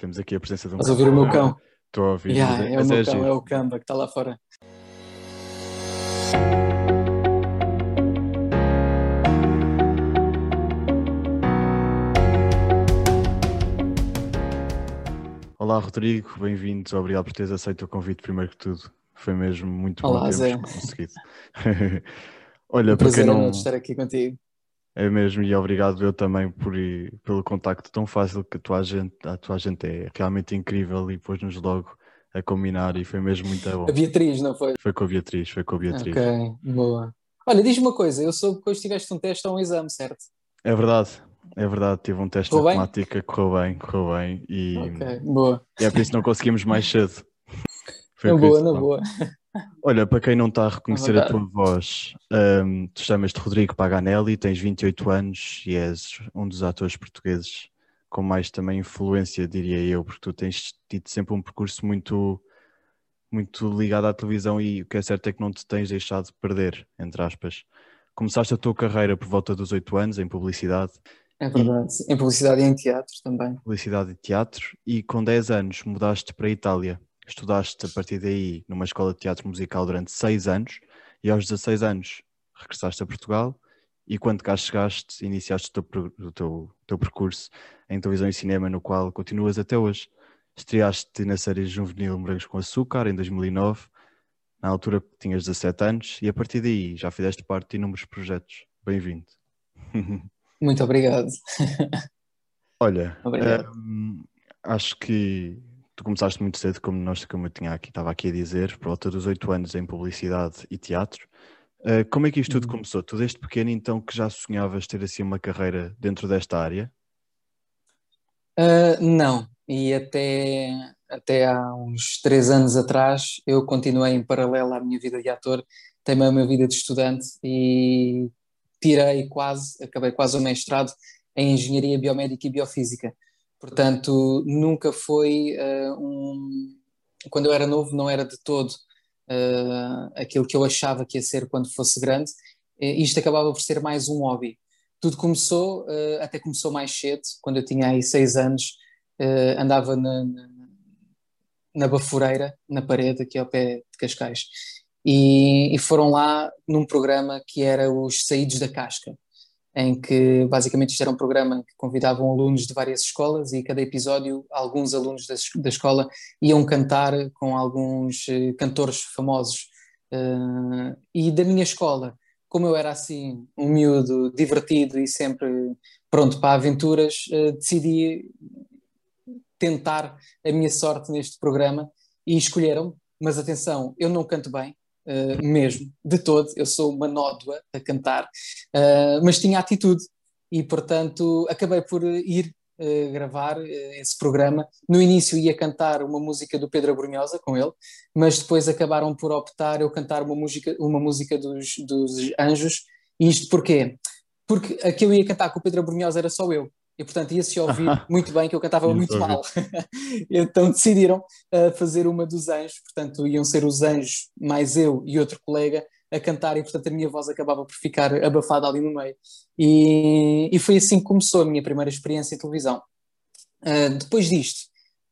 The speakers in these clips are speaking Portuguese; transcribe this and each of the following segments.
Temos aqui a presença de um Estás a ouvir o meu cão? Estou a ouvir. Yeah, mas é o mas meu é cão, giro. é o Camba que está lá fora. Olá, Rodrigo, bem-vindo. Obrigado por teres aceito o convite, primeiro que tudo. Foi mesmo muito Olá, bom termos Zé. conseguido. Olha, Um para quem não. estar aqui contigo. É mesmo, e obrigado eu também por, pelo contacto tão fácil que a tua gente, a tua gente é realmente incrível e pôs-nos logo a combinar e foi mesmo muito bom. A Beatriz, não foi? Foi com a Beatriz, foi com a Beatriz. Ok, boa. Olha, diz-me uma coisa, eu soube que hoje tiveste um teste ou um exame, certo? É verdade, é verdade, tive um teste de Correu matemática, correu bem, correu bem e Ok, boa. é por isso que não conseguimos mais cedo. Foi Na boa, isso, na boa. Olha, para quem não está a reconhecer a tua voz, hum, tu chamas-te Rodrigo Paganelli, tens 28 anos e és um dos atores portugueses com mais também influência, diria eu, porque tu tens tido sempre um percurso muito, muito ligado à televisão e o que é certo é que não te tens deixado de perder, entre aspas. Começaste a tua carreira por volta dos 8 anos em publicidade, É verdade. Em publicidade e em teatro também. publicidade e teatro e com 10 anos mudaste para a Itália. Estudaste a partir daí numa escola de teatro musical durante 6 anos e aos 16 anos regressaste a Portugal e quando cá chegaste iniciaste o teu, o teu, o teu percurso em televisão e cinema no qual continuas até hoje. Estreaste na série juvenil Morangos com Açúcar em 2009, na altura tinhas 17 anos e a partir daí já fizeste parte de inúmeros projetos. Bem-vindo. Muito obrigado. Olha, Obrigado. hum, acho que tu começaste muito cedo, como nós, como eu tinha aqui, estava aqui a dizer, por volta dos oito anos em publicidade e teatro. Uh, como é que isto tudo Uhum. começou? Tu desde pequeno então que já sonhavas ter assim uma carreira dentro desta área? Ah, não, e até, até há uns três anos atrás eu continuei em paralelo à minha vida de ator, também a minha vida de estudante e tirei quase, acabei quase o mestrado em Engenharia Biomédica e Biofísica. Portanto, nunca foi ah, um. Quando eu era novo, não era de todo ah, aquilo que eu achava que ia ser quando fosse grande. Isto acabava por ser mais um hobby. Tudo começou, eh, até começou mais cedo, quando eu tinha aí seis anos, andava na, na, na baforeira, na parede, aqui ao pé de Cascais, e, e foram lá num programa que era os Saídos da Casca, em que basicamente isto era um programa em que convidavam alunos de várias escolas e cada episódio alguns alunos da, da escola iam cantar com alguns eh, cantores famosos. Eh, e da minha escola, como eu era assim, um miúdo divertido e sempre pronto para aventuras, eh, decidi tentar a minha sorte neste programa e escolheram-me. Mas atenção, eu não canto bem, eh, mesmo, de todo, eu sou uma nódoa a cantar, eh, mas tinha atitude e, portanto, acabei por ir eh, gravar eh, esse programa. No início ia cantar uma música do Pedro Abrunhosa com ele, mas depois acabaram por optar eu cantar uma música, uma música dos, dos Anjos. Isto porquê? Porque a que eu ia cantar com o Pedro Abrunhosa era só eu. E, portanto, ia-se ouvir muito bem que eu cantava muito mal. então decidiram uh, fazer uma dos anjos, portanto, iam ser os anjos mais eu e outro colega a cantar, e portanto a minha voz acabava por ficar abafada ali no meio. E, e foi assim que começou a minha primeira experiência em televisão. Uh, depois disto,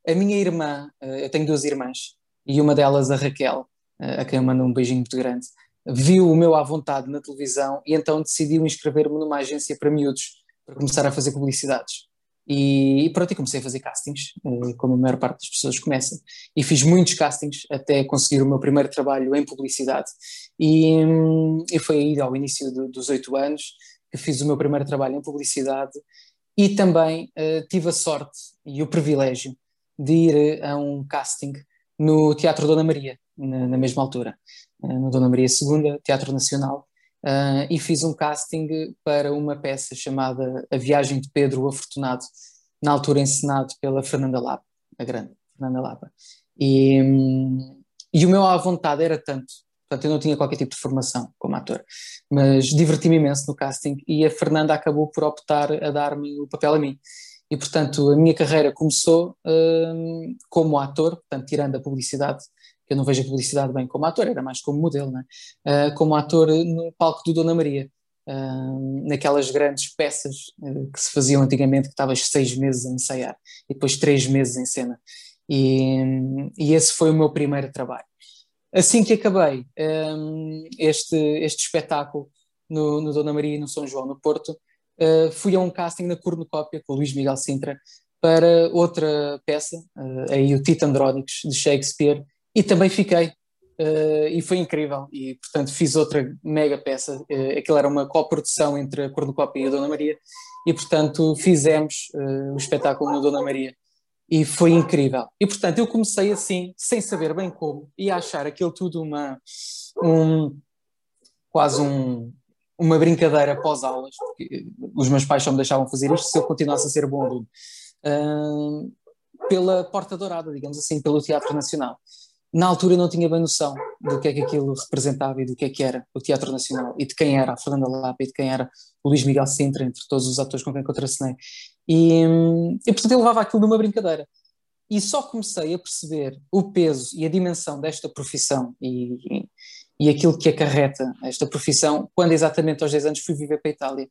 a minha irmã, uh, eu tenho duas irmãs, e uma delas, a Raquel, a quem eu mando um beijinho muito grande, viu o meu à vontade na televisão e então decidiu inscrever-me numa agência para miúdos para começar a fazer publicidades. E, e pronto, e comecei a fazer castings, eh, como a maior parte das pessoas começa. E fiz muitos castings até conseguir o meu primeiro trabalho em publicidade. E, hum, e foi aí, ao início do- dos oito anos, que fiz o meu primeiro trabalho em publicidade. E também eh, tive a sorte e o privilégio de ir eh, a um casting no Teatro Dona Maria, na, na mesma altura, eh, no Dona Maria II, Teatro Nacional. Uh, e fiz um casting para uma peça chamada A Viagem de Pedro o Afortunado, na altura encenado pela Fernanda Lapa, a grande Fernanda Lapa. E, hum, e o meu à vontade era tanto, portanto eu não tinha qualquer tipo de formação como ator, mas diverti-me imenso no casting e a Fernanda acabou por optar a dar-me o papel a mim. E portanto a minha carreira começou hum, como ator, portanto tirando a publicidade, que eu não vejo a publicidade bem como ator, era mais como modelo, né? Uh, como ator no palco do Dona Maria, uh, naquelas grandes peças uh, que se faziam antigamente, que estavas seis meses a ensaiar e depois três meses em cena. E, e esse foi o meu primeiro trabalho. Assim que acabei um, este, este espetáculo no, no, Dona Maria e no São João, no Porto, fui a um casting na Cornucópia com o Luís Miguel Sintra para outra peça, aí o Tito Andrónicos, de Shakespeare, e também fiquei. Uh, e foi incrível, e portanto fiz outra mega peça. Uh, aquilo era uma coprodução entre a Cornucópia e a Dona Maria, e portanto fizemos uh, o espetáculo no Dona Maria, e foi incrível. E portanto eu comecei assim, sem saber bem como, e a achar aquilo tudo uma. Um, quase um, uma brincadeira pós-aulas, porque os meus pais só me deixavam fazer isto se eu continuasse a ser bom aluno uh, pela Porta Dourada, digamos assim, pelo Teatro Nacional. Na altura não tinha bem noção do que é que aquilo representava e do que é que era o Teatro Nacional e de quem era a Fernanda Lapa e de quem era o Luís Miguel Sintra, entre todos os atores com quem contracenei. E, e portanto eu levava aquilo numa brincadeira. E só comecei a perceber o peso e a dimensão desta profissão e, e, e aquilo que acarreta esta profissão quando exatamente aos 10 anos fui viver para a Itália.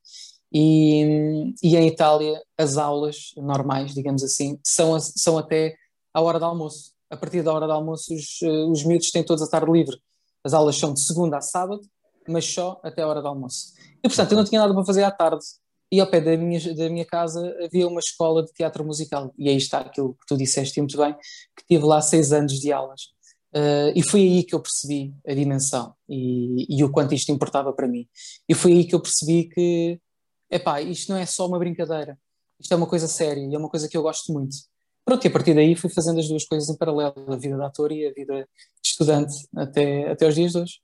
E, e em Itália as aulas normais, digamos assim, são, são até à hora do almoço. A partir da hora do almoço os, eh, os miúdos têm todos a tarde livre. As aulas são de segunda a sábado, mas só até a hora do almoço. E portanto eu não tinha nada para fazer à tarde. E ao pé da minha, da minha casa havia uma escola de teatro musical. E aí está aquilo que tu disseste muito bem, que tive lá seis anos de aulas. Uh, e foi aí que eu percebi a dimensão e, e, o quanto isto importava para mim. E foi aí que eu percebi que epá, isto não é só uma brincadeira, isto é uma coisa séria e é uma coisa que eu gosto muito. Pronto, e a partir daí fui fazendo as duas coisas em paralelo, a vida de ator e a vida de estudante, até, até os dias de hoje.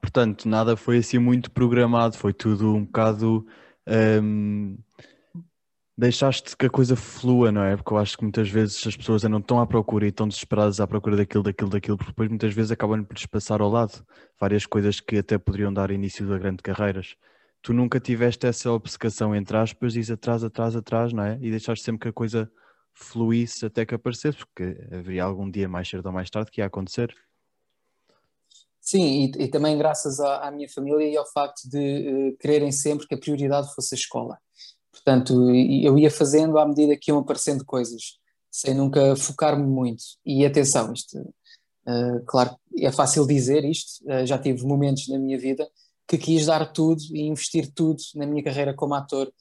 Portanto, nada foi assim muito programado, foi tudo um bocado. Hum, deixaste que a coisa flua, não é? Porque eu acho que muitas vezes as pessoas andam tão à procura e estão desesperadas à procura daquilo, daquilo, daquilo, porque depois muitas vezes acabam por despassar ao lado várias coisas que até poderiam dar início a grandes carreiras tu nunca tiveste essa obcecação, entre aspas, e atrás, atrás, atrás, não é? E deixaste sempre que a coisa fluísse até que aparecesse, porque haveria algum dia mais cedo ou mais tarde que ia acontecer. Sim, e, e também graças à, à, minha família e ao facto de uh, quererem sempre que a prioridade fosse a escola. Portanto, eu ia fazendo à medida que iam aparecendo coisas, sem nunca focar-me muito. E atenção, isto, uh, claro, é fácil dizer isto, uh, já tive momentos na minha vida que quis dar tudo e investir tudo na minha carreira como ator.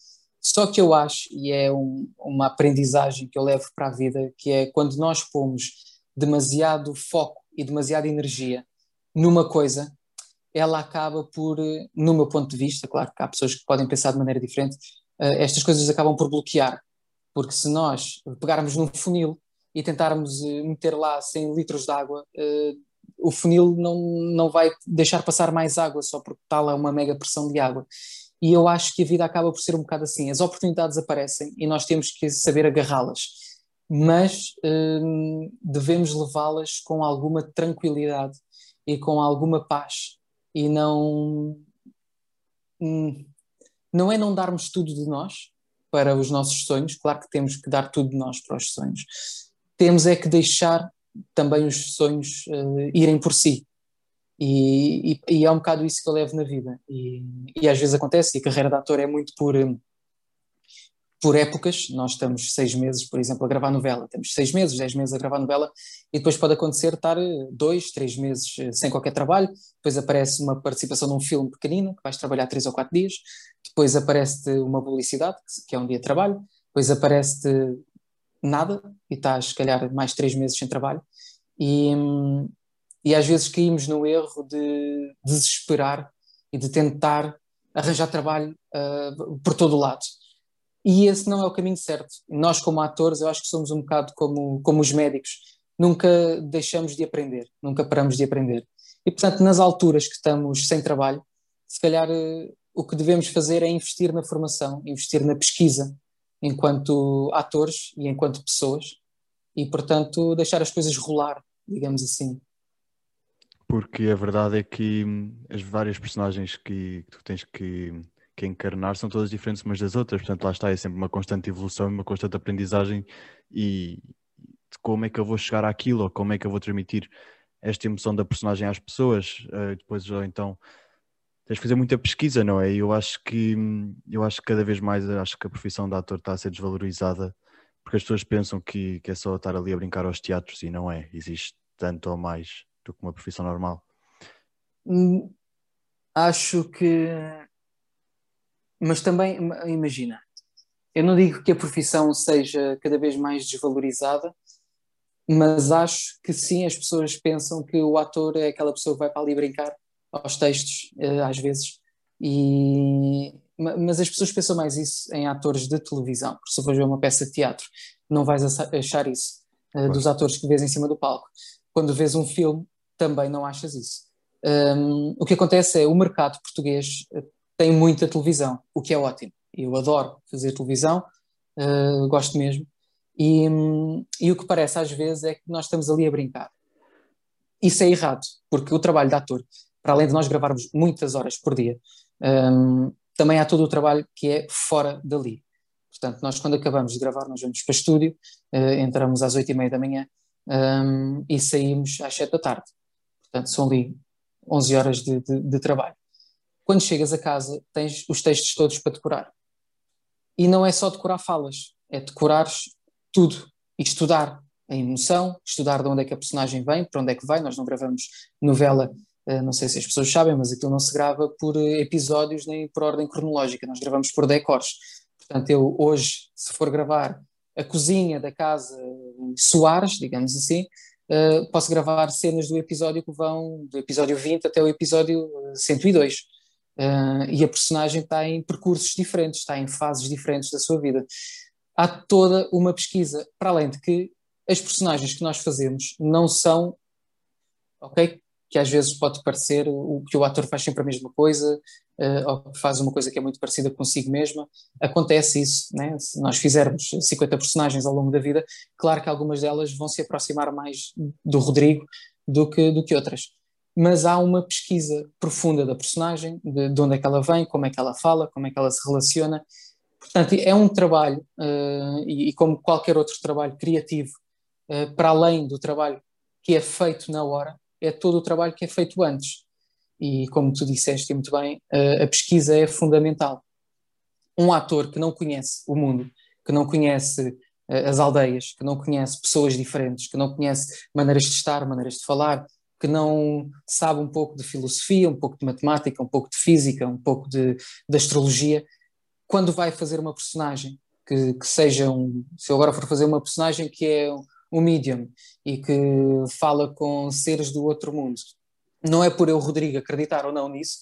Só que eu acho, e é um, uma aprendizagem que eu levo para a vida, que é quando nós pomos demasiado foco e demasiada energia numa coisa, ela acaba por, no meu ponto de vista, claro que há pessoas que podem pensar de maneira diferente, eh, estas coisas acabam por bloquear. Porque se nós pegarmos num funil e tentarmos eh, meter lá 100 litros de água, eh, o funil não, não vai deixar passar mais água só porque tal é uma mega pressão de água. E eu acho que a vida acaba por ser um bocado assim. As oportunidades aparecem e nós temos que saber agarrá-las, mas hum, devemos levá-las com alguma tranquilidade e com alguma paz e não. Hum, não é não darmos tudo de nós para os nossos sonhos, claro que temos que dar tudo de nós para os sonhos. Temos é que deixar também os sonhos uh, irem por si. E, e, e, é um bocado isso que eu levo na vida. E, e, às vezes acontece, e a carreira de ator é muito por, um, por épocas. Nós estamos seis meses, por exemplo, a gravar novela. Temos seis meses, dez meses a gravar novela, e depois pode acontecer estar eh, dois, três meses eh, sem qualquer trabalho. Depois aparece uma participação num filme pequenino, que vais trabalhar três ou quatro dias. Depois aparece-te uma publicidade, que é um dia de trabalho. Depois aparece-te nada e estás, se calhar, mais três meses sem trabalho. E, e às vezes caímos no erro de desesperar e de tentar arranjar trabalho uh, por todo o lado. E esse não é o caminho certo. Nós, como atores, eu acho que somos um bocado como, como os médicos. Nunca deixamos de aprender, nunca paramos de aprender. E, portanto, nas alturas que estamos sem trabalho, se calhar uh, o que devemos fazer é investir na formação, investir na pesquisa, enquanto atores e enquanto pessoas e, portanto, deixar as coisas rolar, digamos assim. Porque a verdade é que hum, as várias personagens que, tu tens que, que encarnar são todas diferentes umas das outras, portanto, lá está, é sempre uma constante evolução, uma constante aprendizagem e como é que eu vou chegar àquilo ou como é que eu vou transmitir esta emoção da personagem às pessoas, uh, depois ou então tens de fazer muita pesquisa, não é? Eu acho que eu acho que cada vez mais acho que a profissão de ator está a ser desvalorizada porque as pessoas pensam que, que é só estar ali a brincar aos teatros e não é. Existe tanto ou mais do que uma profissão normal. Hum, acho que. Mas também, imagina, eu não digo que a profissão seja cada vez mais desvalorizada, mas acho que sim, as pessoas pensam que o ator é aquela pessoa que vai para ali brincar aos textos, eh, às vezes, e, mas as pessoas pensam mais isso em atores de televisão, porque se for ver uma peça de teatro, não vais achar isso uh, dos atores que vês em cima do palco. Quando vês um filme, também não achas isso. Um, o que acontece é o mercado português eh, tem muita televisão, o que é ótimo. Eu adoro fazer televisão, uh, gosto mesmo. E, um, e o que parece às vezes é que nós estamos ali a brincar. Isso é errado, porque o trabalho de ator, para além de nós gravarmos muitas horas por dia, um, também há todo o trabalho que é fora dali. Portanto, nós quando acabamos de gravar, nós vamos para o estúdio, uh, entramos às oito e meia da manhã um, e saímos às sete da tarde. Portanto, são ali 11 horas de, de, de, trabalho. Quando chegas a casa, tens os textos todos para decorar. E não é só decorar falas, é decorar tudo e estudar a emoção, estudar de onde é que a personagem vem, para onde é que vai. Nós não gravamos novela eh, não sei se as pessoas sabem, mas aquilo não se grava por eh, episódios nem por ordem cronológica, nós gravamos por decors. Portanto, eu hoje, se for gravar a cozinha da casa Soares, digamos assim, uh, posso gravar cenas do episódio que vão do episódio 20 até o episódio 102. Uh, e a personagem está em percursos diferentes, está em fases diferentes da sua vida. Há toda uma pesquisa, para além de que as personagens que nós fazemos não são, ok, que às vezes pode parecer o que o ator faz sempre a mesma coisa, uh, ou faz uma coisa que é muito parecida consigo mesma. Acontece isso, né? se nós fizermos 50 personagens ao longo da vida, claro que algumas delas vão se aproximar mais do Rodrigo do que, do que outras. Mas há uma pesquisa profunda da personagem, de, de onde é que ela vem, como é que ela fala, como é que ela se relaciona. Portanto, é um trabalho, uh, e, e, como qualquer outro trabalho criativo, uh, para além do trabalho que é feito na hora, é todo o trabalho que é feito antes. E como tu disseste muito bem, a pesquisa é fundamental. Um ator que não conhece o mundo, que não conhece as aldeias, que não conhece pessoas diferentes, que não conhece maneiras de estar, maneiras de falar, que não sabe um pouco de filosofia, um pouco de matemática, um pouco de física, um pouco de, de astrologia, quando vai fazer uma personagem que, que, seja um. Se eu agora for fazer uma personagem que é um medium e que fala com seres do outro mundo. Não é por eu, Rodrigo, acreditar ou não nisso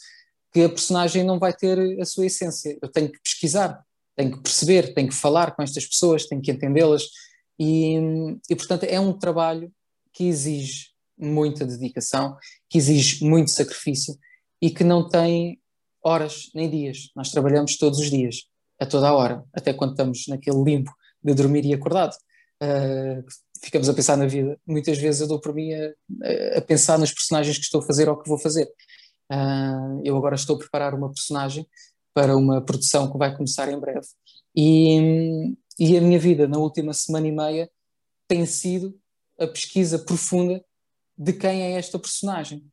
que a personagem não vai ter a sua essência. Eu tenho que pesquisar, tenho que perceber, tenho que falar com estas pessoas, tenho que entendê-las e, e, portanto, é um trabalho que exige muita dedicação, que exige muito sacrifício e que não tem horas nem dias. Nós trabalhamos todos os dias, a toda a hora, até quando estamos naquele limbo de dormir e acordado. Uh, ficamos a pensar na vida. Muitas vezes eu dou por mim a, a pensar nos personagens que estou a fazer ou que vou fazer. Uh, eu agora estou a preparar uma personagem para uma produção que vai começar em breve. E, e a minha vida na última semana e meia tem sido a pesquisa profunda de quem é esta personagem.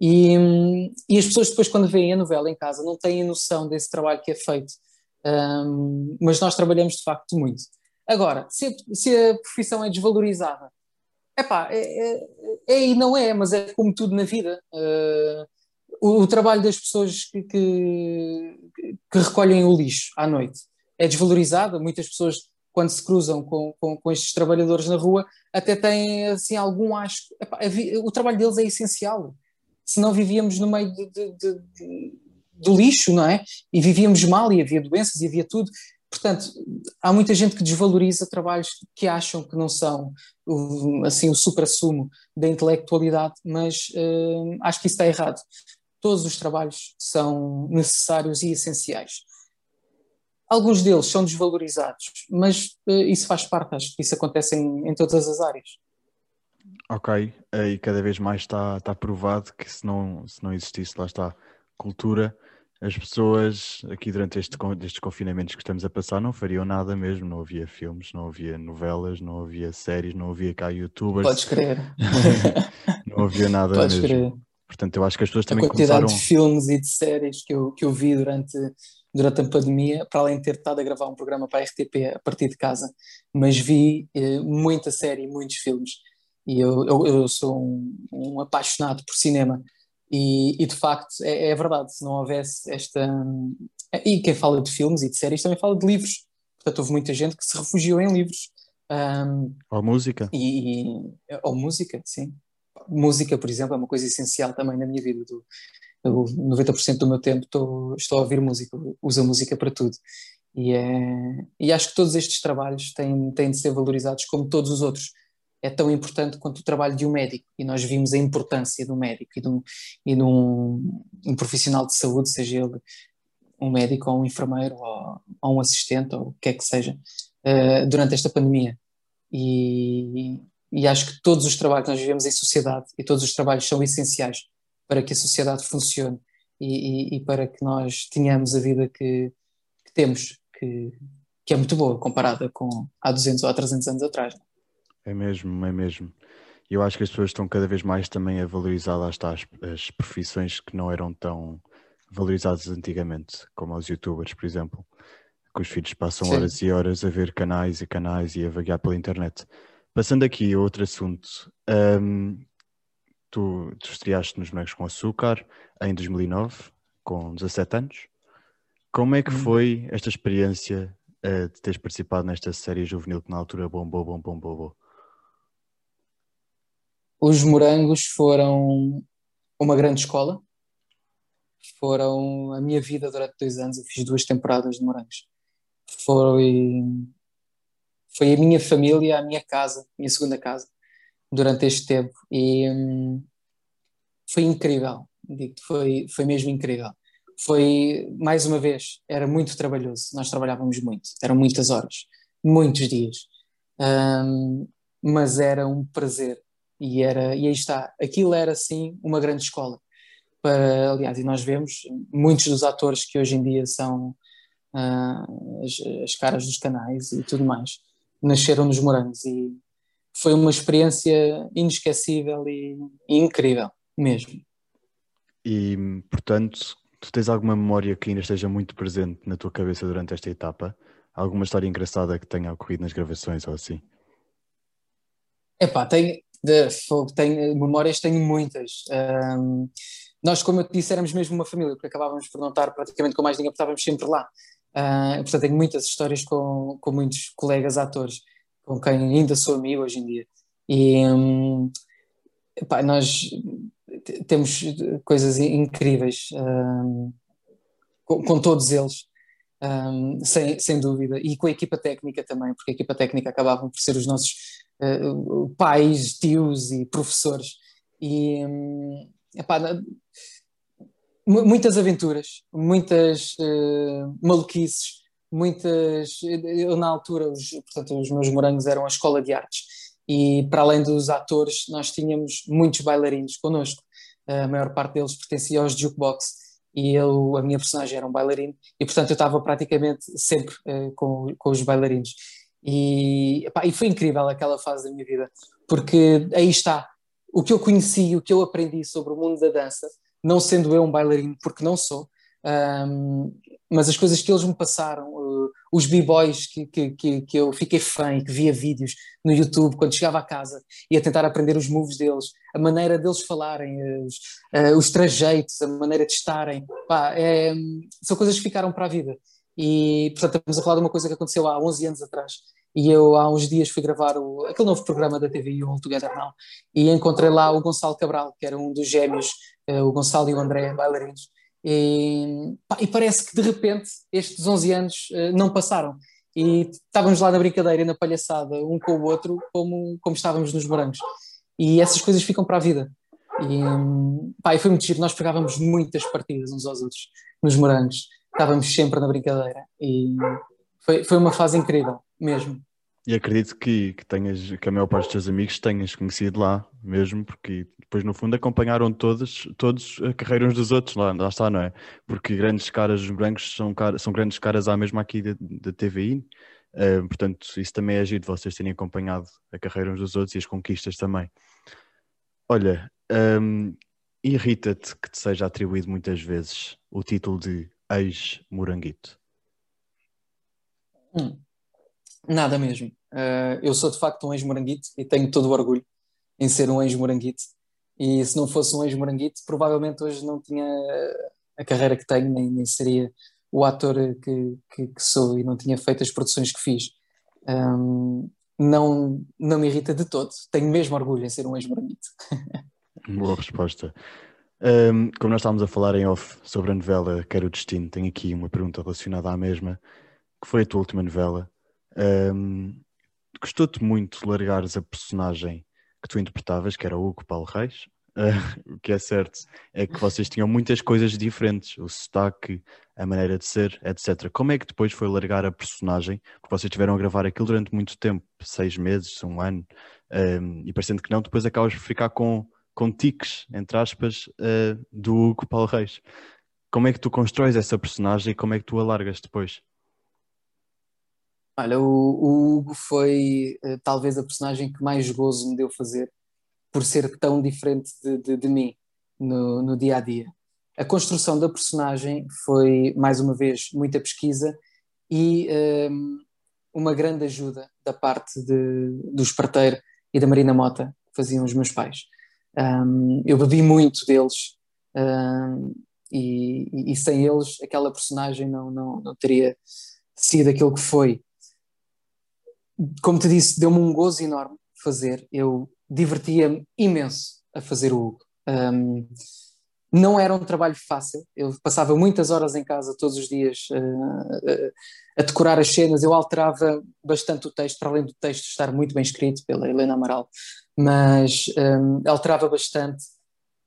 E, e as pessoas depois quando veem a novela em casa não têm noção desse trabalho que é feito. Um, ah, mas nós trabalhamos de facto muito. Agora, se a, se a profissão é desvalorizada, epá, é, é, é e não é, mas é como tudo na vida. Uh, o, o, trabalho das pessoas que, que, que, recolhem o lixo à noite é desvalorizado. Muitas pessoas, quando se cruzam com, com, com estes trabalhadores na rua, até têm assim, algum asco. Epá, o trabalho deles é essencial. Se não vivíamos no meio de, de, de, do lixo, não é? E vivíamos mal e havia doenças e havia tudo. Portanto, há muita gente que desvaloriza trabalhos que acham que não são assim o supra-sumo da intelectualidade, mas uh, acho que isso está errado. Todos os trabalhos são necessários e essenciais. Alguns deles são desvalorizados, mas uh, isso faz parte, acho que isso acontece em, em todas as áreas. Ok, e cada vez mais está, está provado que se não, se não existisse, lá está, cultura, as pessoas aqui durante este, estes confinamentos que estamos a passar não fariam nada mesmo, não havia filmes, não havia novelas, não havia séries, não havia cá youtubers. Podes crer. não havia nada Podes mesmo. Crer. Portanto, eu acho que as pessoas A também quantidade começaram. de filmes e de séries que eu, que eu vi durante, durante a pandemia, para além de ter estado a gravar um programa para a RTP a partir de casa, mas vi eh, muita série muitos filmes. E eu, eu, eu sou um, um apaixonado por cinema. E, e de facto, é, é verdade, se não houvesse esta. E quem fala de filmes e de séries também fala de livros. Portanto, houve muita gente que se refugiou em livros. Um, Ou música. e, e- ou música, sim. Música, por exemplo, é uma coisa essencial também na minha vida. Do, eu, 90% do meu tempo estou, estou a ouvir música, uso a música para tudo. E, é, e acho que todos estes trabalhos têm, têm de ser valorizados como todos os outros. É tão importante quanto o trabalho de um médico. E nós vimos a importância do médico e de um, e de um, um profissional de saúde, seja ele um médico ou um enfermeiro ou, ou um assistente ou o que é que seja, eh, durante esta pandemia. E, e acho que todos os trabalhos, nós vivemos em sociedade e todos os trabalhos são essenciais para que a sociedade funcione e, e- e para que nós tenhamos a vida que, que temos, que, que é muito boa comparada com há 200 ou há 300 anos atrás. É mesmo, é mesmo. Eu acho que as pessoas estão cada vez mais também a valorizar, lá está, as, as profissões que não eram tão valorizadas antigamente, como os youtubers, por exemplo, que os filhos passam Sim. horas e horas a ver canais e canais e a vaguear pela internet. Passando aqui a outro assunto, hum, tu, tu estreaste nos Morangos com Açúcar em 2009, com 17 anos. Como é que Uhum. foi esta experiência eh, de teres participado nesta série juvenil que na altura bombou, bombou, bombou? Os morangos foram uma grande escola, foram a minha vida durante dois anos. Eu fiz duas temporadas de morangos. Foi, foi a minha família, a minha casa, a minha segunda casa, durante este tempo. E hum, foi incrível, digo foi, foi mesmo incrível. Foi, mais uma vez, era muito trabalhoso. Nós trabalhávamos muito, eram muitas horas, muitos dias. Hum, mas era um prazer. E, era, e aí está, aquilo era sim uma grande escola. Para, aliás, e nós vemos muitos dos atores que hoje em dia são ah, as, as caras dos canais e tudo mais, nasceram nos Morangos e foi uma experiência inesquecível e, e incrível mesmo. E, portanto, tu tens alguma memória que ainda esteja muito presente na tua cabeça durante esta etapa? Alguma história engraçada que tenha ocorrido nas gravações ou assim? Epá, tenho, de, fogo, tenho, memórias tenho muitas. Ahm, nós, como eu te disse, éramos mesmo uma família, porque acabávamos por não estar praticamente com mais ninguém, porque estávamos sempre lá. Ah, portanto, tenho muitas histórias com, com muitos colegas atores, com quem ainda sou amigo hoje em dia. E epá, nós temos coisas incríveis hum, com, com todos eles, hum, sem, sem dúvida, e com a equipa técnica também, porque a equipa técnica acabavam por ser os nossos uh, pais, tios e professores. E hum, epá, muitas aventuras, muitas uh, maluquices, muitas. Eu, na altura, os, portanto, os meus morangos eram a escola de artes, e para além dos atores, nós tínhamos muitos bailarinos connosco. A maior parte deles pertencia aos jukebox e eu, a minha personagem era um bailarino, e portanto eu estava praticamente sempre uh, com, com os bailarinos. E, e foi incrível aquela fase da minha vida, porque aí está o que eu conheci, o que eu aprendi sobre o mundo da dança, não sendo eu um bailarino, porque não sou, um, mas as coisas que eles me passaram, uh, os b-boys que, que, que, que, eu fiquei fã e que via vídeos no YouTube quando chegava a casa e a tentar aprender os moves deles, a maneira deles falarem, os, uh, os trajeitos, a maneira de estarem, pá, é, são coisas que ficaram para a vida. E, portanto, estamos a falar de uma coisa que aconteceu há 11 anos atrás. E eu, há uns dias, fui gravar o, aquele novo programa da TVI, All Together Now, e encontrei lá o Gonçalo Cabral, que era um dos gêmeos, uh, o Gonçalo e o André, bailarinos. E, pá, e, parece que de repente estes 11 anos uh, não passaram. E estávamos lá na brincadeira na palhaçada um com o outro como, como estávamos nos morangos. E essas coisas ficam para a vida. E, pá, e foi muito giro, nós pegávamos muitas partidas uns aos outros nos morangos, estávamos sempre na brincadeira e foi, foi uma fase incrível mesmo e acredito que, que tenhas, que a maior parte dos teus amigos tenhas conhecido lá mesmo, porque depois no fundo acompanharam todos, todos a carreira uns dos outros, lá, lá está, não é? Porque grandes caras brancos são, são grandes caras à mesma aqui da, TVI, uh, portanto isso também é agir de vocês terem acompanhado a carreira uns dos outros e as conquistas também. Olha, um, irrita-te que te seja atribuído muitas vezes o título de ex-moranguito? Hum, nada mesmo. Uh, eu sou de facto um ex-moranguito e tenho todo o orgulho em ser um ex-moranguito. E se não fosse um ex-moranguito, provavelmente hoje não tinha a carreira que tenho, nem, nem seria o ator que, que, que, sou e não tinha feito as produções que fiz. Um, não, não me irrita de todo. Tenho mesmo orgulho em ser um ex-moranguito. Boa resposta. Um, como nós estávamos a falar em off sobre a novela Quero o Destino, tenho aqui uma pergunta relacionada à mesma, que foi a tua última novela. Um, Gostou-te muito largares a personagem que tu interpretavas, que era o Hugo Paulo Reis? Uh, o que é certo é que vocês tinham muitas coisas diferentes, o sotaque, a maneira de ser, etc. Como é que depois foi largar a personagem? Porque vocês tiveram a gravar aquilo durante muito tempo, seis meses, um ano, um, e parecendo que não, depois acabas por ficar com com tiques, entre aspas, uh, do Hugo Paulo Reis. Como é que tu constróis essa personagem e como é que tu a largas depois? Olha, o, o Hugo foi uh, talvez a personagem que mais gozo me deu fazer, por ser tão diferente de, de, de mim no, no, dia a dia. A construção da personagem foi, mais uma vez, muita pesquisa e um, ehm, uma grande ajuda da parte de, do Esparteiro e da Marina Mota, que faziam os meus pais. Um, eu bebi muito deles um, e, e, sem eles aquela personagem não, não, não teria sido aquilo que foi. Como te disse, deu-me um gozo enorme fazer. Eu divertia-me imenso a fazer o Hugo. Um, não era um trabalho fácil, eu passava muitas horas em casa todos os dias uh, a decorar as cenas, eu alterava bastante o texto, para além do texto estar muito bem escrito pela Helena Amaral, mas um, alterava bastante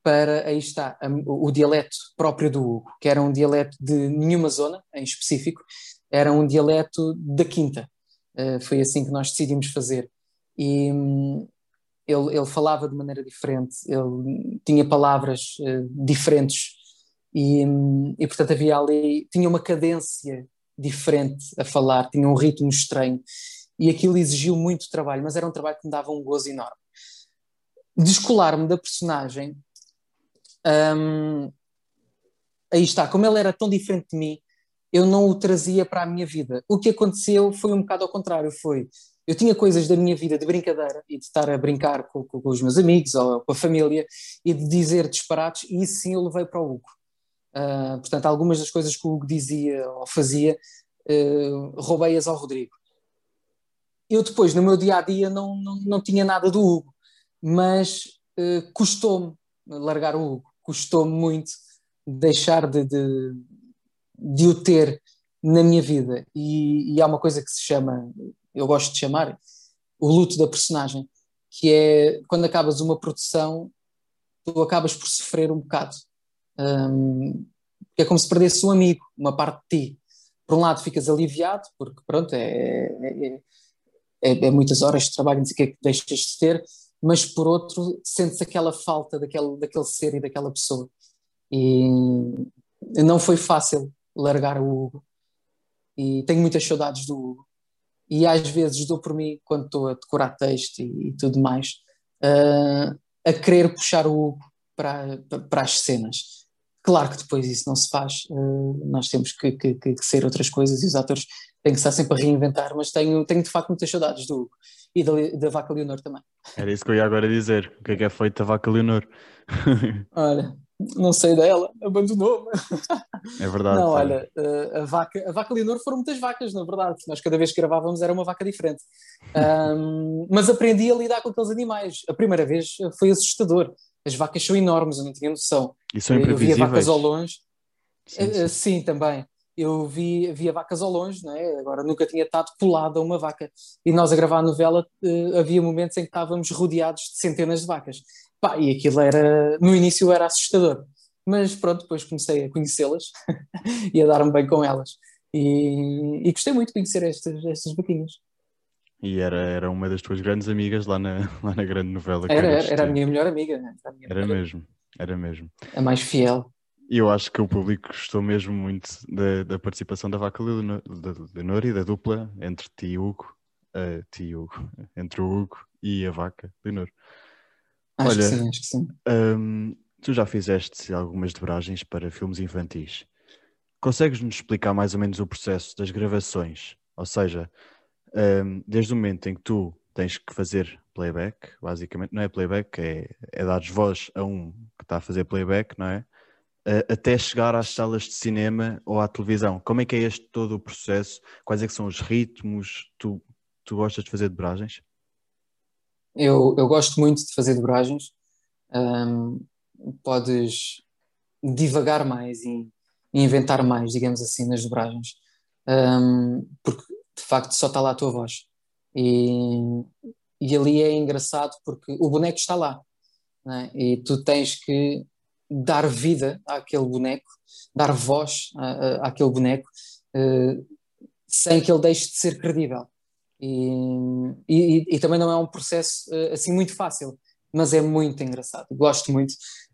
para, aí está, um, o, o, dialeto próprio do Hugo, que era um dialeto de nenhuma zona em específico, era um dialeto da Quinta. Uh, foi assim que nós decidimos fazer. E um, ele, ele, falava de maneira diferente, ele tinha palavras uh, diferentes e, hum, e, portanto, havia ali, tinha uma cadência diferente a falar, tinha um ritmo estranho e aquilo exigiu muito trabalho, mas era um trabalho que me dava um gozo enorme descolar-me da personagem, um, aí está, como ele era tão diferente de mim, eu não o trazia para a minha vida. O que aconteceu foi um bocado ao contrário, foi eu tinha coisas da minha vida de brincadeira e de estar a brincar com, com, com os meus amigos ou com a família e de dizer disparates e isso sim eu levei para o Hugo. Uh, portanto, algumas das coisas que o Hugo dizia ou fazia, uh, roubei-as ao Rodrigo. Eu depois, no meu dia-a-dia, -dia, não, não, não tinha nada do Hugo mas uh, custou-me largar o Hugo, custou-me muito deixar de, de, de, o ter na minha vida. E, e há uma coisa que se chama, eu gosto de chamar, o luto da personagem, que é quando acabas uma produção, tu acabas por sofrer um bocado. Um, é como se perdesse um amigo, uma parte de ti. Por um lado ficas aliviado, porque pronto, é, é, é, é muitas horas de trabalho, não sei o que é que deixas de ter, mas por outro sentes aquela falta daquele, daquele ser e daquela pessoa. E não foi fácil largar o Hugo. E tenho muitas saudades do Hugo. E às vezes dou por mim, quando estou a decorar texto e, e tudo mais, uh, a querer puxar o Hugo para, para as cenas. Claro que depois isso não se faz, uh, nós temos que, que, que, ser outras coisas e os atores têm que estar sempre a reinventar, mas tenho, tenho de facto muitas saudades do Hugo e da, da Vaca Leonor também. Era isso que eu ia agora dizer. O que é que é feito da Vaca Leonor? olha, não sei dela, abandonou-me. É verdade. Não, olha, eh, a vaca, a vaca Leonor foram muitas vacas, na verdade. Nós cada vez que gravávamos era uma vaca diferente. Um, mas aprendi a lidar com aqueles animais. A primeira vez foi assustador. As vacas são enormes, eu não tinha noção. E são imprevisíveis. Eu via vacas ao longe. Sim, sim. Uh, sim também eu vi, via vacas ao longe, não é? agora nunca tinha estado colado a uma vaca. E nós a gravar a novela uh, havia momentos em que estávamos rodeados de centenas de vacas. Pá, e aquilo era, no início era assustador, mas pronto, depois comecei a conhecê-las e a dar-me bem com elas. E, e, gostei muito de conhecer estas, estas vaquinhas. E era, era uma das tuas grandes amigas lá na, lá na grande novela. Era, era, era a minha melhor amiga. Né? Era, minha era melhor mesmo, era mesmo. A mais fiel. E eu acho que o público gostou mesmo muito da, da participação da Vaca Leonor e da dupla entre ti e Hugo, uh, ti e Hugo, entre o Hugo e a Vaca Leonor. Acho Olha, que sim, acho que sim. Um, tu já fizeste algumas dobragens para filmes infantis. Consegues-nos explicar mais ou menos o processo das gravações? Ou seja, um, desde o momento em que tu tens que fazer playback, basicamente, não é playback, é, é dar voz a um que está a fazer playback, não é? Até chegar às salas de cinema ou à televisão. Como é que é este todo o processo? Quais é que são os ritmos? Tu, tu gostas de fazer dobragens? Eu, eu gosto muito de fazer dobragens. Um, podes divagar mais e e inventar mais, digamos assim, nas dobragens. Um, porque de facto só está lá a tua voz. E, e ali é engraçado porque o boneco está lá. É? E tu tens que dar vida àquele boneco, dar voz à, à, àquele boneco, uh, sem que ele deixe de ser credível. E, e, e, também não é um processo uh, assim muito fácil, mas é muito engraçado. Gosto muito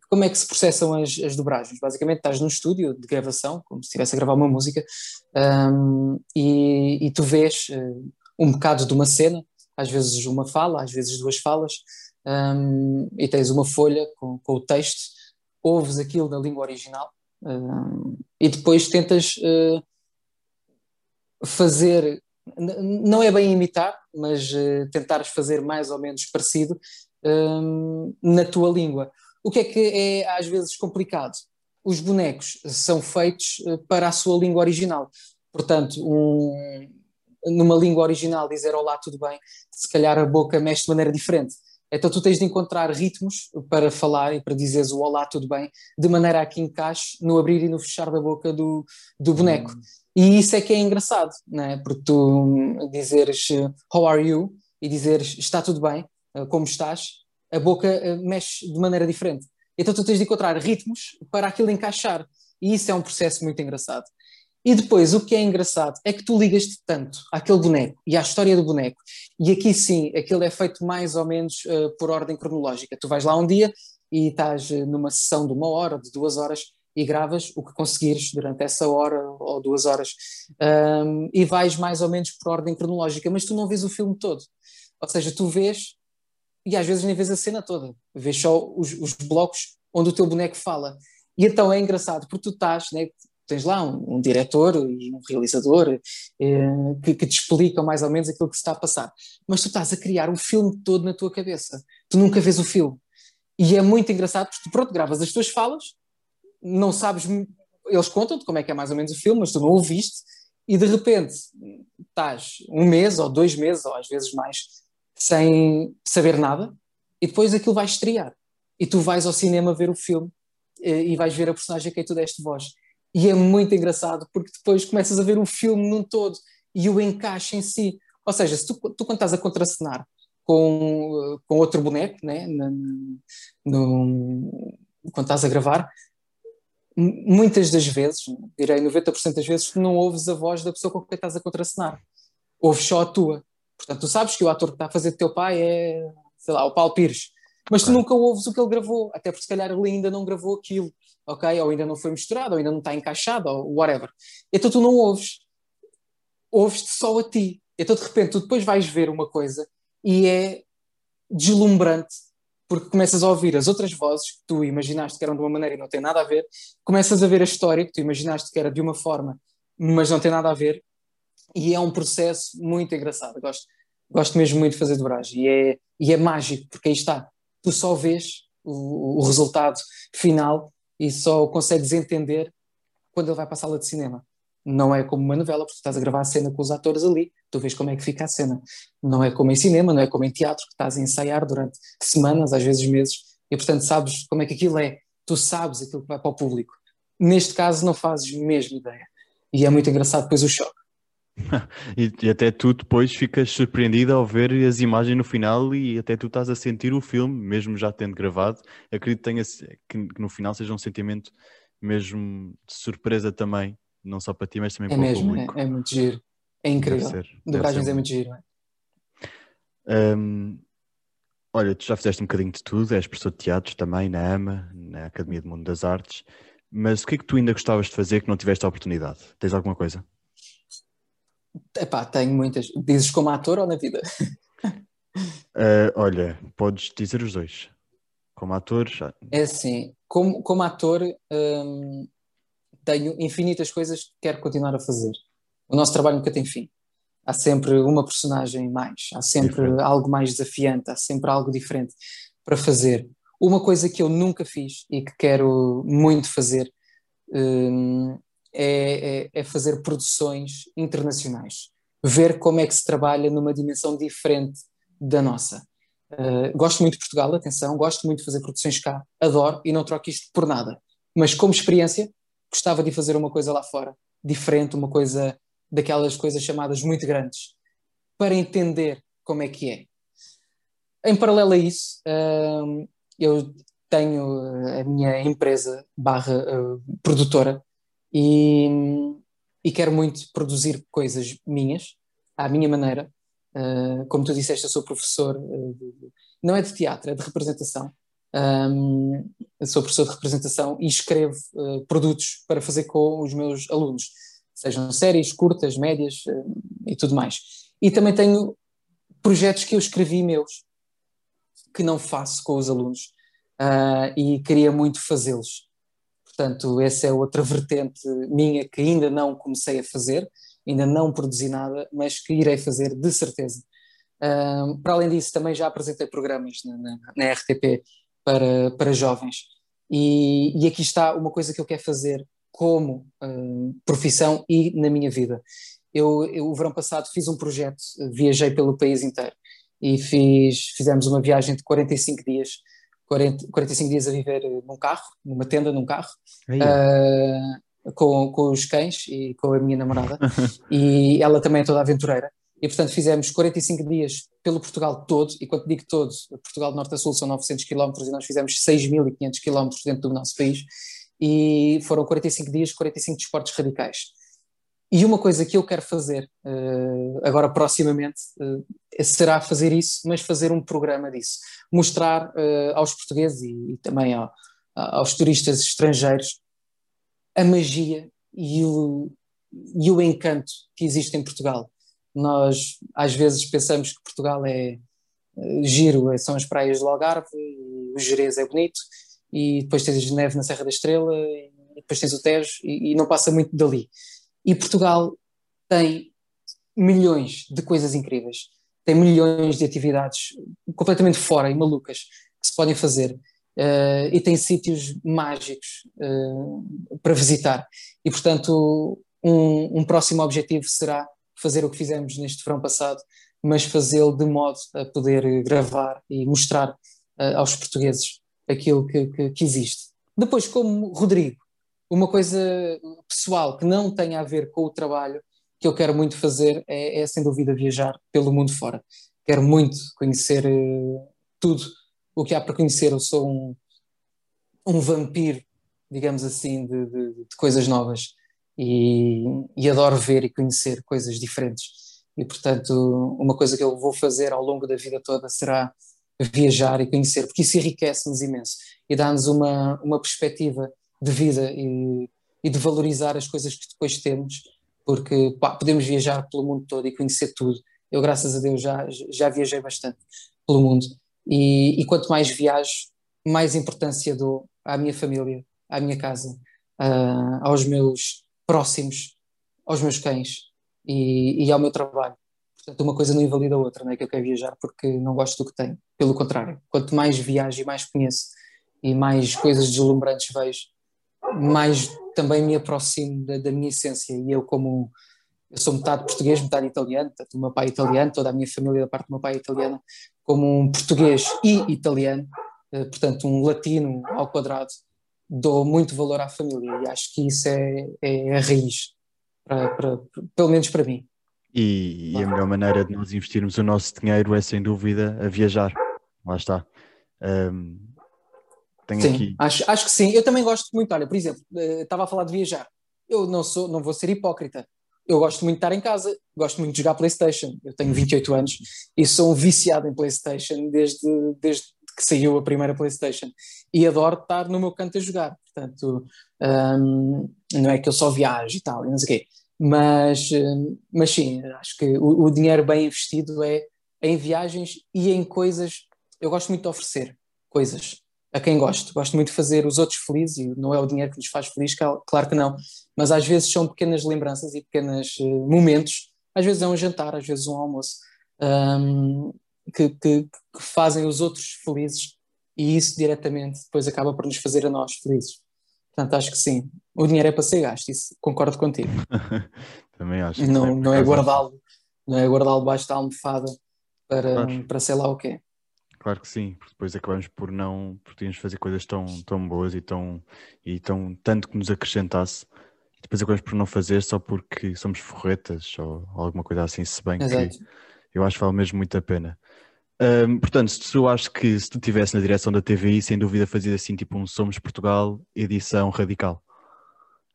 como é que se processam as, as dobragens? Basicamente, estás num estúdio de gravação, como se estivesse a gravar uma música, um, e, e, tu vês uh, um bocado de uma cena, às vezes uma fala, às vezes duas falas, um, e tens uma folha com, com, o texto, ouves aquilo na língua original, um, e depois tentas uh, fazer, não é bem imitar, mas uh, tentares fazer mais ou menos parecido na tua língua. O que é que é às vezes complicado? Os bonecos são feitos para a sua língua original. Portanto, um, numa língua original dizer olá, tudo bem, se calhar a boca mexe de maneira diferente. Então tu tens de encontrar ritmos para falar e para dizeres o olá, tudo bem, de maneira a que encaixe no abrir e no fechar da boca do, do boneco. Hum. E isso é que é engraçado, né? porque tu dizeres how are you e dizeres está tudo bem, eh, como estás, a boca uh, mexe de maneira diferente. Então tu tens de encontrar ritmos para aquilo encaixar. E isso é um processo muito engraçado. E depois, o que é engraçado é que tu ligas-te tanto àquele boneco e à história do boneco. E aqui sim, aquilo é feito mais ou menos uh, por ordem cronológica. Tu vais lá um dia e estás uh, numa sessão de uma hora, de duas horas, e gravas o que conseguires durante essa hora ou duas horas. Um, e vais mais ou menos por ordem cronológica, mas tu não vês o filme todo. Ou seja, tu vês e às vezes nem vês a cena toda, vês só os, os blocos onde o teu boneco fala. E então é engraçado, porque tu estás, né, tens lá um, um diretor e um realizador eh, que, que, te explicam mais ou menos aquilo que se está a passar. Mas tu estás a criar um filme todo na tua cabeça. Tu nunca vês o filme. E é muito engraçado porque tu, pronto, gravas as tuas falas, não sabes, eles contam-te como é que é mais ou menos o filme, mas tu não o viste, e de repente estás um mês ou dois meses, ou às vezes mais, sem saber nada, e depois aquilo vai estrear. E tu vais ao cinema ver o filme eh, e vais ver a personagem a quem tu deste voz. E é muito engraçado porque depois começas a ver o filme num todo e o encaixe em si. Ou seja, se tu, tu quando estás a contracenar com, com outro boneco, né, no, no, quando estás a gravar, muitas das vezes, direi 90% das vezes, tu não ouves a voz da pessoa com quem estás a contracenar. Ouves só a tua. Portanto, tu sabes que o ator que está a fazer de teu pai é, sei lá, o Paulo Pires, mas tu nunca ouves o que ele gravou, até porque se calhar ele ainda não gravou aquilo, ok? Ou ainda não foi misturado, ou ainda não está encaixado, ou whatever. Então tu não ouves, ouves-te só a ti. Então de repente tu depois vais ver uma coisa e é deslumbrante, porque começas a ouvir as outras vozes que tu imaginaste que eram de uma maneira e não tem nada a ver, começas a ver a história que tu imaginaste que era de uma forma, mas não tem nada a ver, e é um processo muito engraçado. Gosto, gosto mesmo muito de fazer dobragem e é, e é mágico, porque aí está, tu só vês o, o resultado final e só consegues entender quando ele vai para a sala de cinema. Não é como uma novela, porque tu estás a gravar a cena com os atores ali, tu vês como é que fica a cena. Não é como em cinema, não é como em teatro, que estás a ensaiar durante semanas, às vezes meses, e portanto sabes como é que aquilo é. Tu sabes aquilo que vai para o público. Neste caso, não fazes mesmo ideia. E é muito engraçado depois o choque. e, e, até tu depois ficas surpreendido ao ver as imagens no final e até tu estás a sentir o filme, mesmo já tendo gravado. Acredito que, tenha, que, que no final seja um sentimento mesmo de surpresa também, não só para ti, mas também é para mesmo, o público. É, é muito giro, é incrível. Dobragens é muito giro. É? Um, olha, tu já fizeste um bocadinho de tudo, és professor de teatro também na AMA, na Academia do Mundo das Artes, mas o que é que tu ainda gostavas de fazer que não tiveste a oportunidade? Tens alguma coisa? Epá, tenho muitas. Dizes como ator ou na vida? Uh, olha, podes dizer os dois. Como ator, já. É assim, como, como ator, um, tenho infinitas coisas que quero continuar a fazer. O nosso trabalho nunca tem fim. Há sempre uma personagem mais, há sempre diferente. algo mais desafiante, há sempre algo diferente para fazer. Uma coisa que eu nunca fiz e que quero muito fazer um, é, é, é fazer produções internacionais. Ver como é que se trabalha numa dimensão diferente da nossa. Uh, gosto muito de Portugal, atenção, gosto muito de fazer produções cá, adoro e não troco isto por nada. Mas como experiência, gostava de fazer uma coisa lá fora, diferente, uma coisa daquelas coisas chamadas muito grandes, para entender como é que é. Em paralelo a isso, uh, eu tenho a minha empresa barra uh, produtora e, e quero muito produzir coisas minhas, à minha maneira, Uh, como tu disseste, eu sou professor, uh, de, não é de teatro, é de representação. Um, sou professor de representação e escrevo uh, produtos para fazer com os meus alunos, sejam séries, curtas, médias e tudo mais. E também tenho projetos que eu escrevi meus, que não faço com os alunos e queria muito fazê-los. Portanto, essa é outra vertente minha que ainda não comecei a fazer, ainda não produzi nada, mas que irei fazer de certeza. Um, para além disso, também já apresentei programas na, na, na RTP para, para jovens. E, e, aqui está uma coisa que eu quero fazer como um, profissão e na minha vida. Eu, eu, o verão passado, fiz um projeto, viajei pelo país inteiro e fiz, fizemos uma viagem de 45 dias 40, 45 dias a viver num carro, numa tenda num carro, uh, com, com os cães e com a minha namorada, e ela também é toda aventureira. E portanto fizemos 45 dias pelo Portugal todo, e quando digo todo, Portugal de Norte a Sul são 900 km e nós fizemos 6.500 km dentro do nosso país, e foram 45 dias, 45 desportos radicais. E uma coisa que eu quero fazer uh, agora proximamente uh, será fazer isso, mas fazer um programa disso. Mostrar uh, aos portugueses e, e também ao, aos turistas estrangeiros a magia e o, e o encanto que existe em Portugal. Nós às vezes pensamos que Portugal é giro, são as praias do Algarve, o Jerez é bonito, e depois tens neve na Serra da Estrela, e depois tens o Tejo, e, e não passa muito dali. E Portugal tem milhões de coisas incríveis, tem milhões de atividades completamente fora e malucas que se podem fazer uh, e tem sítios mágicos uh, para visitar. E, portanto, um, um, próximo objetivo será fazer o que fizemos neste verão passado, mas fazê-lo de modo a poder gravar e mostrar uh, aos portugueses aquilo que, que, que existe. Depois, como Rodrigo, uma coisa pessoal que não tem a ver com o trabalho que eu quero muito fazer é, é sem dúvida viajar pelo mundo fora. Quero muito conhecer uh, tudo o que há para conhecer. Eu sou um, um vampiro, digamos assim, de, de, de coisas novas e, e, adoro ver e conhecer coisas diferentes. E, portanto, uma coisa que eu vou fazer ao longo da vida toda será viajar e conhecer, porque isso enriquece-nos imenso e dá-nos uma, uma perspectiva de vida e, e, de valorizar as coisas que depois temos, porque pá, podemos viajar pelo mundo todo e conhecer tudo. Eu, graças a Deus, já, já viajei bastante pelo mundo e, e quanto mais viajo, mais importância dou à minha família, à minha casa, uh, aos meus próximos, aos meus cães e, e, ao meu trabalho. Portanto, uma coisa não invalida a outra, não é que eu quero viajar porque não gosto do que tenho. Pelo contrário, quanto mais viajo e mais conheço e mais coisas deslumbrantes vejo, mais também me aproximo da, da minha essência. E eu, como eu sou metade português, metade italiano, portanto, o meu pai é italiano, toda a minha família da parte do meu pai é italiana, como um português e italiano, eh, portanto, um latino ao quadrado, dou muito valor à família e acho que isso é, é a raiz, para, para, pelo menos para mim. E, e, a melhor maneira de nós investirmos o nosso dinheiro é sem dúvida a viajar. Lá está. Um, sim, aqui... acho, acho que sim. Eu também gosto muito. Olha, por exemplo, eh, estava a falar de viajar. Eu não sou, não vou ser hipócrita eu gosto muito de estar em casa, gosto muito de jogar PlayStation. Eu tenho 28 anos e sou um viciado em PlayStation desde, desde que saiu a primeira PlayStation e adoro estar no meu canto a jogar. Portanto, um, não é que eu só viajo e tal, não sei o quê, mas, hum, mas sim, acho que o, o dinheiro bem investido é em viagens e em coisas. Eu gosto muito de oferecer coisas. A quem gosto. Gosto muito de fazer os outros felizes e não é o dinheiro que nos faz feliz, claro que não, mas às vezes são pequenas lembranças e pequenos uh, momentos. Às vezes é um jantar, às vezes um almoço, um, que, que, que, fazem os outros felizes e isso diretamente depois acaba por nos fazer a nós felizes. Portanto, acho que sim. O dinheiro é para ser gasto, isso concordo contigo. Também acho. Não, não é guardá-lo, não é guardá-lo debaixo da almofada para, claro. para sei lá o quê. Claro que sim, porque depois acabamos por não, por termos fazer coisas tão, tão boas e tão, e tão tanto que nos acrescentasse, e depois acabamos por não fazer só porque somos forretas ou alguma coisa assim, se bem Exato. que eu acho que vale mesmo muito a pena. Um, portanto, se tu acho que se tu estivesse na direção da TVI, sem dúvida fazia assim tipo um Somos Portugal edição radical.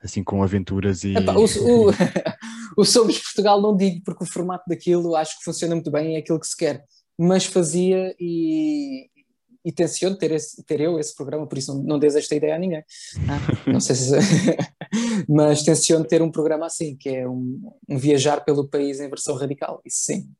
Assim com aventuras e. Epá, o, o, o Somos Portugal não digo porque o formato daquilo acho que funciona muito bem, é aquilo que se quer mas fazia e, e tenciono ter, esse, ter eu esse programa, por isso não, não desejo esta ideia a ninguém. Ah, não sei se. mas tenciono ter um programa assim, que é um, um, viajar pelo país em versão radical. Isso sim,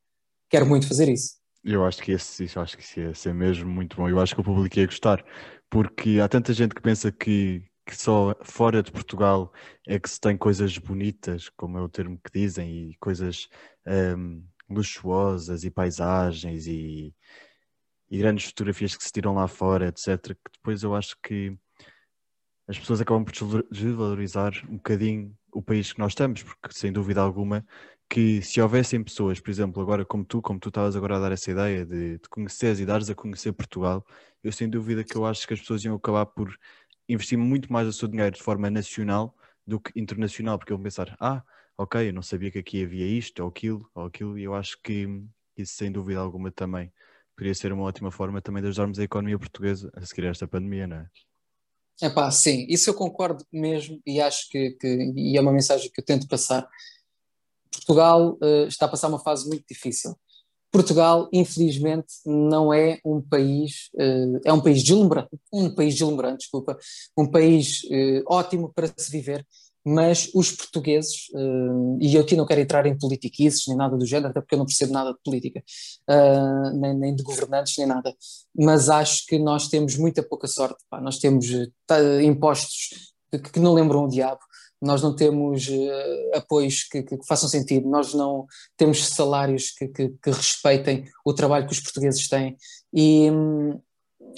quero muito fazer isso. Eu acho que esse, isso acho que isso ia ser mesmo muito bom. Eu acho que o público ia gostar, porque há tanta gente que pensa que, que só fora de Portugal é que se tem coisas bonitas, como é o termo que dizem, e coisas. Um, luxuosas e paisagens e, e grandes fotografias que se tiram lá fora, etc. Que depois eu acho que as pessoas acabam por desvalorizar um bocadinho o país que nós estamos, porque sem dúvida alguma que se houvessem pessoas, por exemplo, agora como tu, como tu estavas agora a dar essa ideia de, de conheceres e dares a conhecer Portugal, eu sem dúvida que eu acho que as pessoas iam acabar por investir muito mais o seu dinheiro de forma nacional do que internacional, porque iam pensar, ah, ok, eu não sabia que aqui havia isto ou aquilo ou aquilo, e eu acho que isso sem dúvida alguma também poderia ser uma ótima forma também de ajudarmos a economia portuguesa a seguir esta pandemia, não é? É pá, sim, isso eu concordo mesmo e acho que, que e é uma mensagem que eu tento passar. Portugal uh, está a passar uma fase muito difícil. Portugal, infelizmente, não é um país, uh, é um país deslumbrante, um país deslumbrante, desculpa, um país uh, ótimo para se viver, mas os portugueses, uh, e eu aqui não quero entrar em politiquices nem nada do género, até porque eu não percebo nada de política, uh, nem, nem, de governantes, nem nada, mas acho que nós temos muita pouca sorte, pá. nós temos uh, impostos que, que, não lembram o diabo, nós não temos apoios que, que, façam sentido, nós não temos salários que, que, respeitem o trabalho que os portugueses têm, e,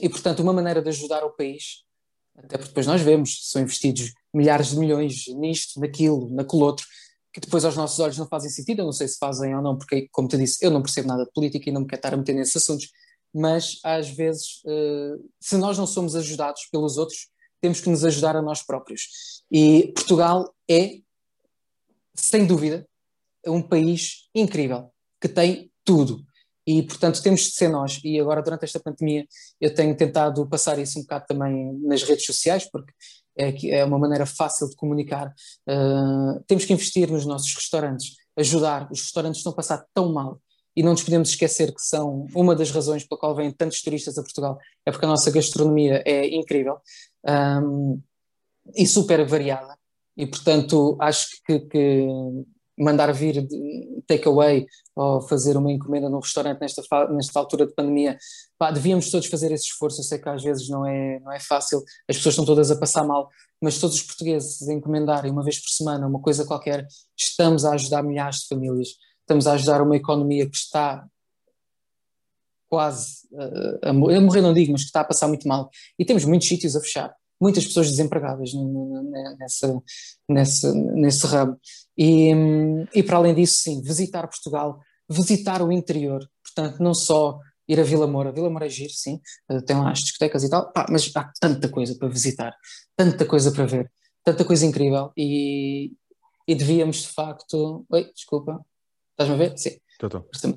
e portanto uma maneira de ajudar o país até porque depois nós vemos, são investidos milhares de milhões nisto, naquilo, naquele outro, que depois aos nossos olhos não fazem sentido, eu não sei se fazem ou não, porque, como te disse, eu não percebo nada de política e não me quero estar a meter nesses assuntos, mas às vezes, uh, se nós não somos ajudados pelos outros, temos que nos ajudar a nós próprios. E Portugal é, sem dúvida, um país incrível, que tem tudo. E, portanto, temos de ser nós. E agora, durante esta pandemia, eu tenho tentado passar isso um bocado também nas redes sociais, porque é, é uma maneira fácil de comunicar. Uh, temos que investir nos nossos restaurantes, ajudar. Os restaurantes estão a passar tão mal e não nos podemos esquecer que são uma das razões pela qual vêm tantos turistas a Portugal, é porque a nossa gastronomia é incrível um, e super variada. E, portanto, acho que, que mandar vir takeaway ou fazer uma encomenda num restaurante nesta, nesta altura de pandemia, pá, devíamos todos fazer esse esforço. Eu sei que às vezes não é, não é fácil, as pessoas estão todas a passar mal, mas todos os portugueses encomendarem uma vez por semana uma coisa qualquer, estamos a ajudar milhares de famílias, estamos a ajudar uma economia que está quase a, a morrer, não digo, mas que está a passar muito mal. E temos muitos sítios a fechar muitas pessoas desempregadas nessa, nessa, nesse ramo. E, e para além disso, sim, visitar Portugal, visitar o interior, portanto, não só ir a Vila Moura, Vila Moura é giro, sim, eh, tem lá as discotecas e tal, pá, mas há tanta coisa para visitar, tanta coisa para ver, tanta coisa incrível e, e devíamos de facto. Oi, desculpa, estás-me a ver? Sim.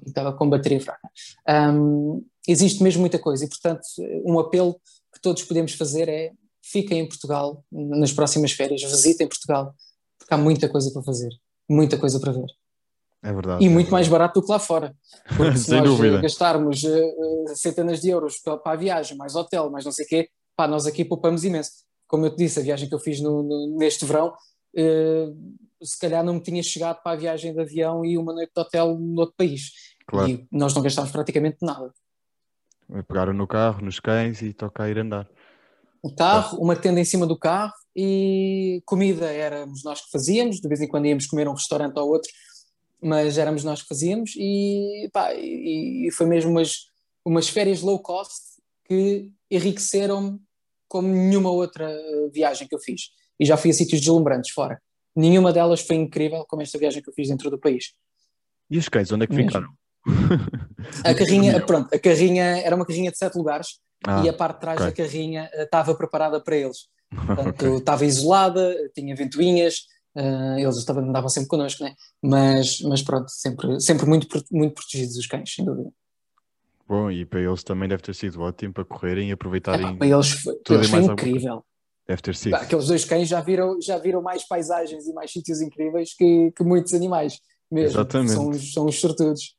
Estava com bateria fraca. Um, existe mesmo muita coisa e, portanto, um apelo que todos podemos fazer é fiquem em Portugal nas próximas férias, visitem Portugal, porque há muita coisa para fazer, muita coisa para ver. É verdade. E é muito verdade. mais barato do que lá fora. Porque se nós dúvida. gastarmos uh, centenas de euros para, para, a viagem, mais hotel, mais não sei o quê, pá, nós aqui poupamos imenso. Como eu te disse, a viagem que eu fiz no, no, neste verão, uh, se calhar não me tinha chegado para a viagem de avião e uma noite de hotel no outro país. Claro. E nós não gastámos praticamente nada. Pegaram no carro, nos cães e toca a ir andar. O carro, uma tenda em cima do carro e comida éramos nós que fazíamos, de vez em quando íamos comer um restaurante ou outro, mas éramos nós que fazíamos e, pá, e, e foi mesmo umas, umas férias low cost que enriqueceram-me como nenhuma outra viagem que eu fiz. E já fui a sítios deslumbrantes fora. Nenhuma delas foi incrível como esta viagem que eu fiz dentro do país. E os cães, onde é que Mesmo. ficaram? A carrinha, pronto, a carrinha era uma carrinha de sete lugares ah, e a parte de trás okay. da carrinha eh, estava preparada para eles. Portanto, okay. estava isolada, tinha ventoinhas, uh, eles estavam, andavam sempre connosco, né? mas, mas pronto, sempre, sempre muito, muito protegidos os cães, sem dúvida. Bom, e para eles também deve ter sido ótimo para correrem e aproveitarem. É, para eles foi, tudo eles foi incrível. Deve ter sido. aqueles dois cães já viram, já viram mais paisagens e mais sítios incríveis que, que muitos animais. Mesmo. Exatamente. São, são os sortudos.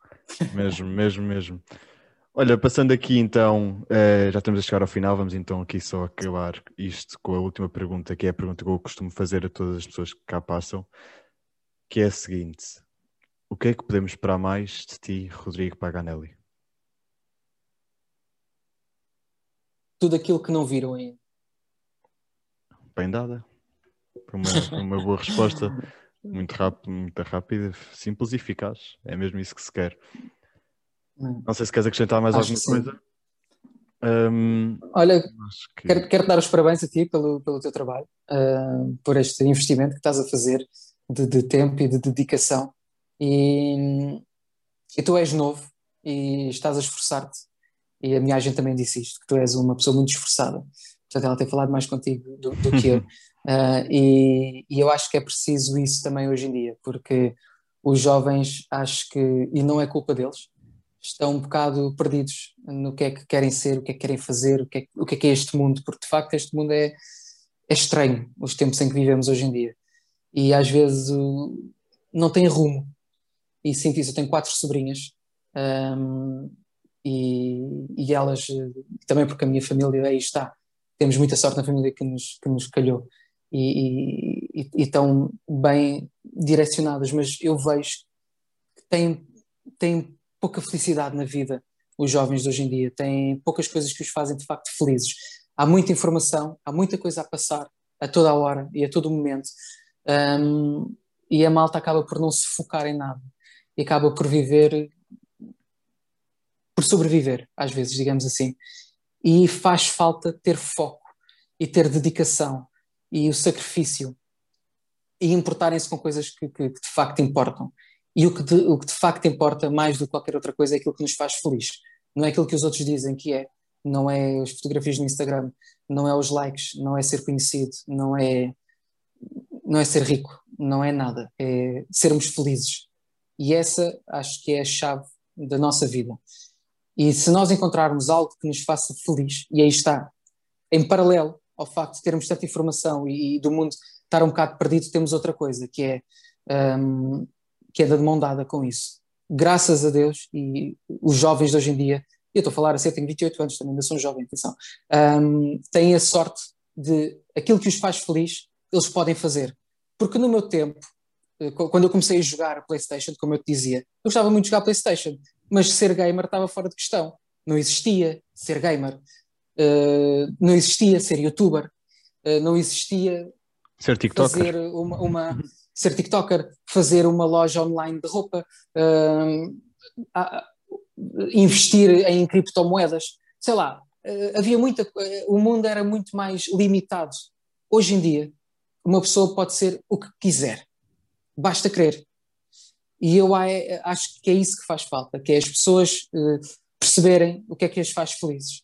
Mesmo, mesmo, mesmo. Olha, passando aqui então, eh, já estamos a chegar ao final, vamos então aqui só acabar isto com a última pergunta, que é a pergunta que eu costumo fazer a todas as pessoas que cá passam, que é a seguinte: O que é que podemos esperar mais de ti, Rodrigo Paganelli? Tudo aquilo que não viram ainda. Bem dada. Uma, uma boa resposta. Muito rápido, muito rápida, simples e eficaz. É mesmo isso que se quer. Hum. Não sei se queres acrescentar mais Acho alguma coisa. Um, Olha, que... quero, quero dar os parabéns a ti pelo, pelo teu trabalho, uh, por este investimento que estás a fazer de, de tempo e de dedicação. E, e, tu és novo e estás a esforçar-te. E a minha agente também disse isto, que tu és uma pessoa muito esforçada. Portanto, ela tem falado mais contigo do, do que eu. Uh, e, e, eu acho que é preciso isso também hoje em dia, porque os jovens, acho que, e não é culpa deles, estão um bocado perdidos no que é que querem ser, o que é que querem fazer, o que é, o que, é, que é este mundo, porque de facto este mundo é, é estranho, os tempos em que vivemos hoje em dia. E às vezes não tem rumo. E sinto isso, eu tenho quatro sobrinhas um, e, e elas, também porque a minha família aí está, temos muita sorte na família que nos, que nos calhou e, e, e estão bem direcionadas, mas eu vejo que têm, têm pouca felicidade na vida, os jovens de hoje em dia, têm poucas coisas que os fazem de facto felizes. Há muita informação, há muita coisa a passar a toda a hora e a todo momento, um, e a malta acaba por não se focar em nada e acaba por viver, por sobreviver, às vezes, digamos assim. E faz falta ter foco e ter dedicação e o sacrifício e importarem-se com coisas que, que, que, de facto importam. E o que, de, o que de facto importa mais do que qualquer outra coisa é aquilo que nos faz feliz. Não é aquilo que os outros dizem que é. Não é as fotografias no Instagram, não é os likes, não é ser conhecido, não é, não é ser rico, não é nada. É sermos felizes. E essa acho que é a chave da nossa vida. E se nós encontrarmos algo que nos faça feliz, e aí está, em paralelo ao facto de termos tanta informação e, e do mundo estar um bocado perdido, temos outra coisa, que é, um, que é da mão dada com isso. Graças a Deus, e os jovens de hoje em dia, eu estou a falar assim, eu tenho 28 anos também, ainda sou jovem, atenção, um, têm a sorte de aquilo que os faz feliz, eles podem fazer. Porque no meu tempo, eh, quando eu comecei a jogar PlayStation, como eu te dizia, eu gostava muito de jogar PlayStation, mas ser gamer estava fora de questão. Não existia ser gamer. Uh, não existia ser youtuber, uh, não existia ser TikToker. fazer uma, uma, ser TikToker, fazer uma loja online de roupa, uh, investir em criptomoedas, sei lá, havia muita, o mundo era muito mais limitado. Hoje em dia, uma pessoa pode ser o que quiser, basta querer. E eu acho que é isso que faz falta, que é as pessoas perceberem o que é que as faz felizes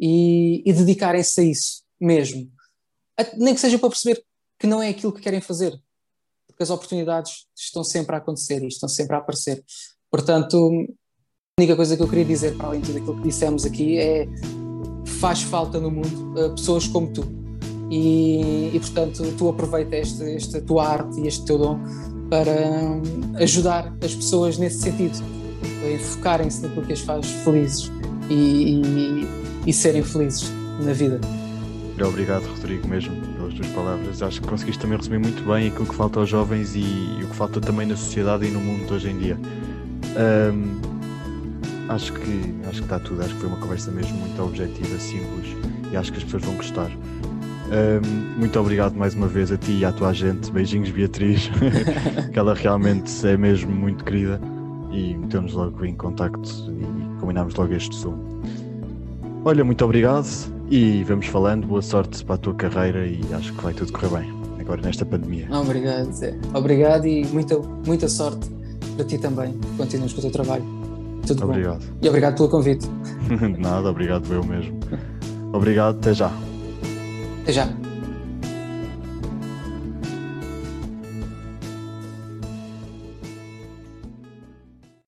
e, e dedicarem-se a isso mesmo. Nem que seja para perceber que não é aquilo que querem fazer, porque as oportunidades estão sempre a acontecer e estão sempre a aparecer. Portanto, a única coisa que eu queria dizer, para além de tudo aquilo que dissemos aqui, é faz falta no mundo uh, pessoas como tu. E, e, portanto, tu aproveita este, esta tua arte e este teu dom para ajudar as pessoas nesse sentido, em focarem-se naquilo que as faz felizes e, e e serem felizes na vida. Obrigado, Rodrigo, mesmo tuas palavras. Acho que conseguiste também resumir muito bem aquilo que falta aos jovens e, e o que falta também na sociedade e no mundo hoje em dia. Um, acho que acho que está tudo. Acho que foi uma conversa mesmo muito objetiva, simples e acho que as pessoas vão gostar. Um, muito obrigado mais uma vez a ti e à tua gente. Beijinhos, Beatriz, que ela realmente é mesmo muito querida e meteu-nos logo em contacto e combinámos logo este som. Olha, muito obrigado e vamos falando. Boa sorte para a tua carreira e acho que vai tudo correr bem agora nesta pandemia. Obrigado, Zé. Obrigado e muita, muita sorte para ti também. Continuas com o teu trabalho. Tudo obrigado. bom. E obrigado pelo convite. Nada, obrigado eu mesmo. Obrigado, até já. Até já.